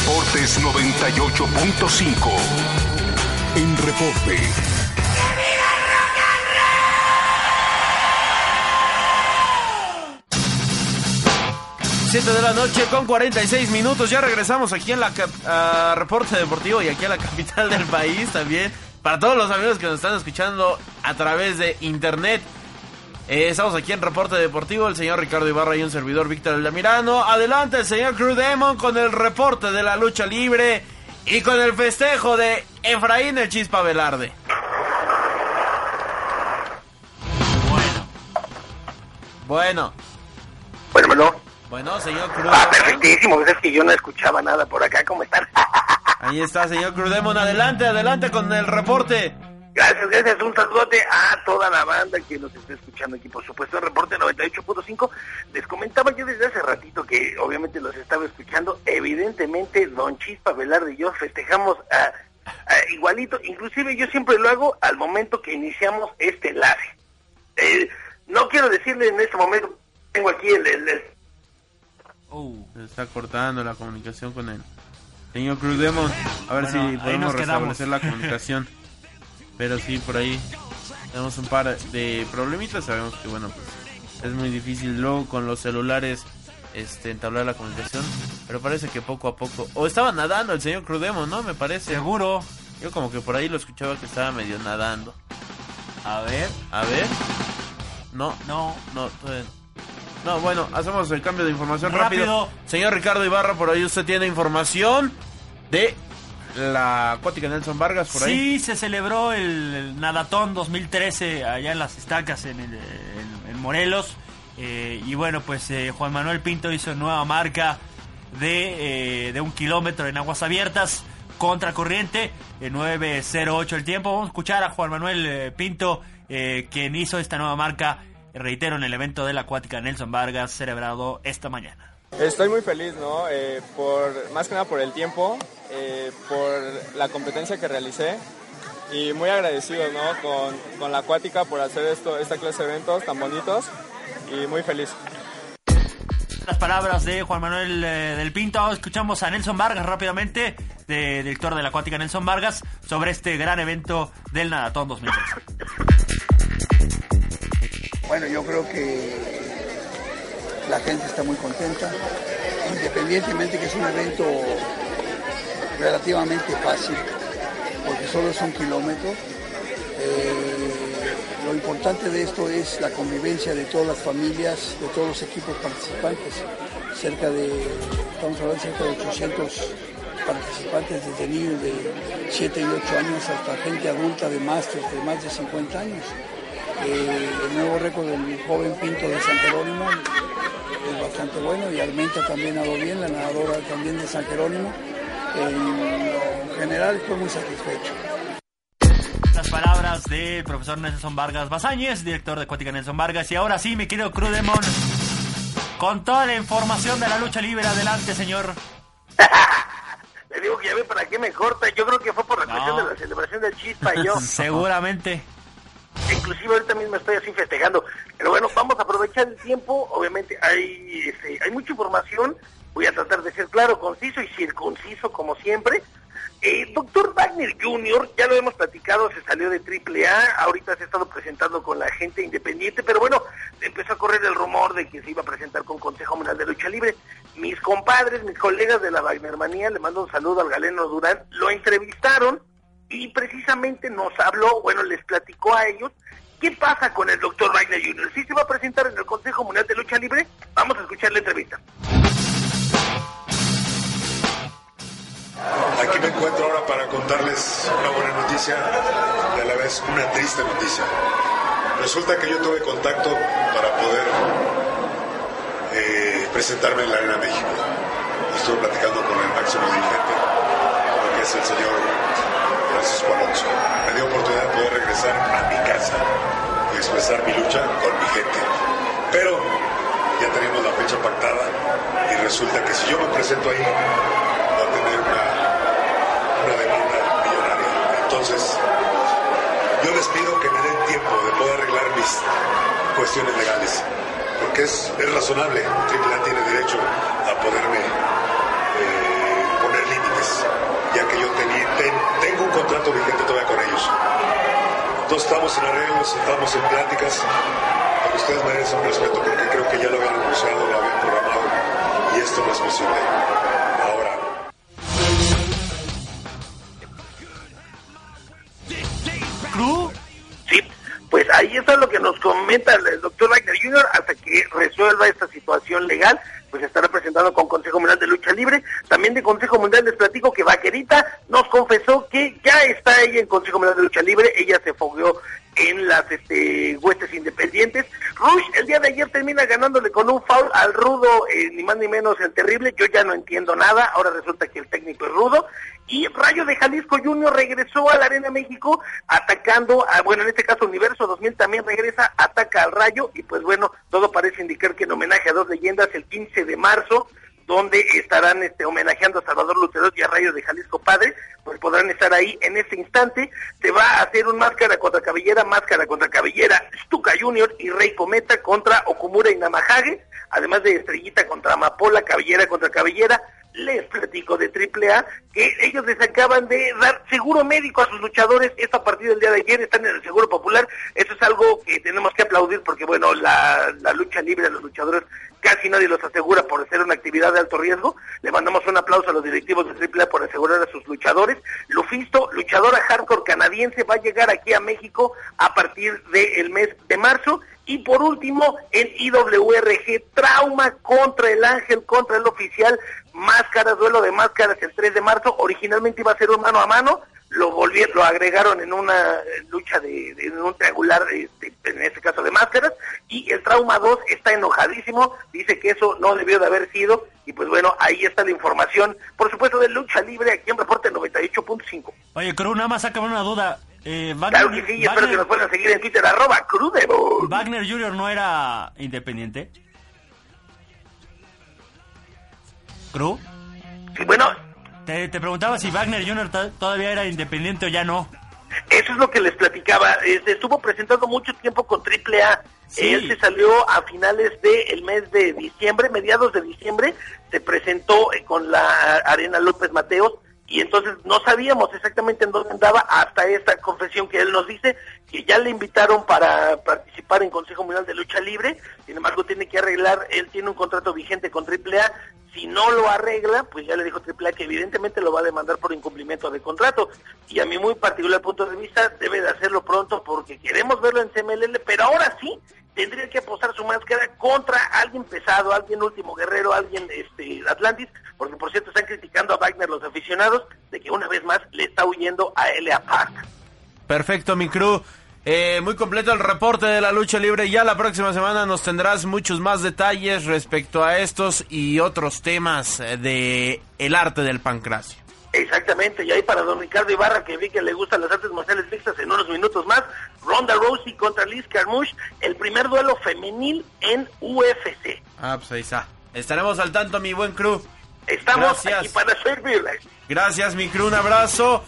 Deportes 98.5. En reporte. Siete de la noche con 46 minutos. Ya regresamos aquí en la Reporte Deportivo y aquí a la capital del país también. Para todos los amigos que nos están escuchando a través de internet. Eh, estamos aquí en Reporte Deportivo, el señor Ricardo Ibarra y un servidor Víctor Aldamirano. Adelante el señor Cruz Demon con el reporte de la lucha libre y con el festejo de Efraín el Chispa Velarde. Bueno. Bueno, bueno. Bueno, señor Cruz. Ah, perfectísimo, es que yo no escuchaba nada por acá, ¿cómo están? Ahí está, señor Cruz Demon. Adelante, adelante con el reporte. Gracias, gracias, un saludote a toda la banda que nos está escuchando aquí, por supuesto, en Reporte 98.5. Les comentaba yo desde hace ratito que obviamente los estaba escuchando. Evidentemente, Don Chispa Velarde y yo festejamos a, a igualito, inclusive yo siempre lo hago al momento que iniciamos este enlace. Eh, no quiero decirle en este momento, tengo aquí el- el- el Se está cortando la comunicación con el señor Cruz Demon. A ver Bueno, si podemos restablecer la comunicación. Pero sí, por ahí tenemos un par de problemitas. Sabemos que, bueno, pues es muy difícil luego con los celulares este, entablar la comunicación. Pero parece que poco a poco. O estaba nadando el señor Cruz Demon, ¿no? Me parece. Seguro. Yo como que por ahí lo escuchaba que estaba medio nadando. A ver. A ver. No, No. no, todavía no. No, bueno, hacemos el cambio de información Rápido. rápido. Señor Ricardo Ibarra, por ahí usted tiene información de la acuática Nelson Vargas, por ahí. Sí, se celebró el, Nadatón 2013 allá en las estacas en, el- en- en Morelos. Eh, y bueno, pues eh, Juan Manuel Pinto hizo nueva marca de, eh, de un kilómetro en aguas abiertas contra corriente, eh, 9.08 el tiempo. Vamos a escuchar a Juan Manuel Pinto, quien hizo esta nueva marca, reitero, en el evento de la acuática Nelson Vargas celebrado esta mañana. Estoy muy feliz, ¿no? Eh, por, más que nada por el tiempo, eh, por la competencia que realicé y muy agradecido, ¿no? Con, con la acuática por hacer esto, esta clase de eventos tan bonitos y muy feliz. Las palabras de Juan Manuel eh, del Pinto. Ahora Escuchamos a Nelson Vargas rápidamente, de, director de la acuática Nelson Vargas, sobre este gran evento del Nadatón 2013. Bueno, yo creo que la gente está muy contenta, independientemente que es un evento relativamente fácil, porque solo es un kilómetro. Eh, lo importante de esto es la convivencia de todas las familias, de todos los equipos participantes. Cerca de, estamos hablando cerca de 800 participantes, desde niños de 7 y 8 años hasta gente adulta de máster de más de 50 años. Eh, el nuevo récord del joven Pinto de San Jerónimo es bastante bueno y Armenta también nadó bien, la nadadora también de San Jerónimo. En general estoy muy satisfecho. Las palabras del profesor Nelson Vargas Basáñez, director de acuática Nelson Vargas. Y ahora sí, mi querido Crudemon, con toda la información de la lucha libre, adelante, señor. Le digo que ya ve para qué me corta. Yo creo que fue por la No. cuestión de la celebración del chispa y yo. Seguramente. Inclusive ahorita mismo estoy así festejando. Pero bueno, vamos a aprovechar el tiempo. Obviamente hay, este, hay mucha información. Voy a tratar de ser claro, conciso y circunciso como siempre. Eh, Doctor Wagner Jr., ya lo hemos platicado, se salió de AAA, ahorita se ha estado presentando con la gente independiente, pero bueno, empezó a correr el rumor de que se iba a presentar con Consejo Mundial de Lucha Libre. Mis compadres, mis colegas de la Wagnermanía, le mando un saludo al Galeno Durán, lo entrevistaron y precisamente nos habló, bueno, les platicó a ellos qué pasa con el doctor Wagner Jr. ¿Sí se va a presentar en el Consejo Mundial de Lucha Libre? Vamos a escuchar la entrevista. Aquí me encuentro ahora para contarles una buena noticia y a la vez una triste noticia. Resulta que yo tuve contacto para poder eh, presentarme en la Arena México. Estuve platicando con el máximo dirigente, que es el señor Francisco. Me dio oportunidad de poder regresar a mi casa y expresar mi lucha con mi gente. Pero ya tenemos la fecha pactada y resulta que si yo me presento ahí, va a tener una, demanda millonaria. Entonces, yo les pido que me den tiempo de poder arreglar mis cuestiones legales, porque es, es razonable, AAA tiene derecho a poderme eh, poner tengo un contrato vigente todavía con ellos. Entonces estamos en arreglos, estamos en pláticas, pero ustedes merecen un respeto porque creo que ya lo habían anunciado, lo habían programado y esto no es posible. Pues ahí está lo que nos comenta el doctor Wagner Jr. hasta que resuelva esta situación legal, pues estará presentando con Consejo Mundial de Lucha Libre. También de Consejo Mundial les platico que Vaquerita nos confesó que ya está ella en Consejo Mundial de Lucha Libre, ella se fogueó en las este, huestes independientes. Rush el día de ayer termina ganándole con un foul al rudo, eh, ni más ni menos el terrible. Yo ya no entiendo nada, ahora resulta que el técnico es rudo. Y Rayo de Jalisco Junior regresó a la Arena México atacando, a, bueno, en este caso Universo 2000 también regresa, ataca al Rayo y pues bueno, todo parece indicar que en homenaje a dos leyendas el 15 de marzo donde estarán este, homenajeando a Salvador Luterot y a Rayo de Jalisco Padre, pues podrán estar ahí en este instante. Se va a hacer un máscara contra cabellera, máscara contra cabellera, Stuka Junior y Rey Cometa contra Okumura y Namahage, además de Estrellita contra Amapola, cabellera contra cabellera. Les platico de AAA que ellos les acaban de dar seguro médico a sus luchadores. Esto a partir del día de ayer están en el Seguro Popular. Eso es algo que tenemos que aplaudir porque, bueno, la, lucha libre de los luchadores casi nadie los asegura por ser una actividad de alto riesgo. Le mandamos un aplauso a los directivos de AAA por asegurar a sus luchadores. Lufisto, luchadora hardcore canadiense, va a llegar aquí a México a partir del mes de marzo. Y por último, en IWRG, trauma contra el ángel, contra el oficial, máscaras, duelo de máscaras el 3 de marzo. Originalmente iba a ser un mano a mano, lo volvieron, lo agregaron en una lucha de, de- en un triangular, este, en este caso de máscaras, y el Trauma 2 está enojadísimo, dice que eso no debió de haber sido, y pues bueno, ahí está la información, por supuesto, de lucha libre aquí en Reporte 98.5. Oye, Cruz, nada más sácame una duda. Eh, Wagner, Claro que sí, y espero que Wagner- nos puedan seguir en Twitter, arroba Crudebo. Wagner Jr. no era independiente. ¿Cruz? Sí, bueno, Te, te preguntaba si Wagner Jr. to- todavía era independiente o ya no. Eso es lo que les platicaba. Este, estuvo presentando mucho tiempo con AAA. Sí. Él se salió a finales del mes de diciembre, mediados de diciembre, se presentó eh, con la Arena López Mateos y entonces no sabíamos exactamente en dónde andaba hasta esta confesión que él nos dice que ya le invitaron para participar en Consejo Mundial de Lucha Libre, sin embargo tiene que arreglar, él tiene un contrato vigente con AAA, si no lo arregla, pues ya le dijo AAA que evidentemente lo va a demandar por incumplimiento de contrato. Y a mi muy particular punto de vista, debe de hacerlo pronto porque queremos verlo en CMLL, pero ahora sí tendría que apostar su máscara contra alguien pesado, alguien último guerrero, alguien este Atlantis, porque por cierto están criticando a Wagner los aficionados de que una vez más le está huyendo a L.A. Park. Perfecto, mi crew. Eh, muy completo el reporte de la lucha libre. Ya la próxima semana nos tendrás muchos más detalles respecto a estos y otros temas eh, de el arte del pancracio. Exactamente, y ahí para don Ricardo Ibarra, que vi que le gustan las artes marciales mixtas en unos minutos más, Ronda Rousey contra Liz Carmouche, el primer duelo femenil en UFC. Ah, pues ahí está. Estaremos al tanto, mi buen crew. Estamos Gracias. aquí para servirles. Gracias, mi crew. Un abrazo.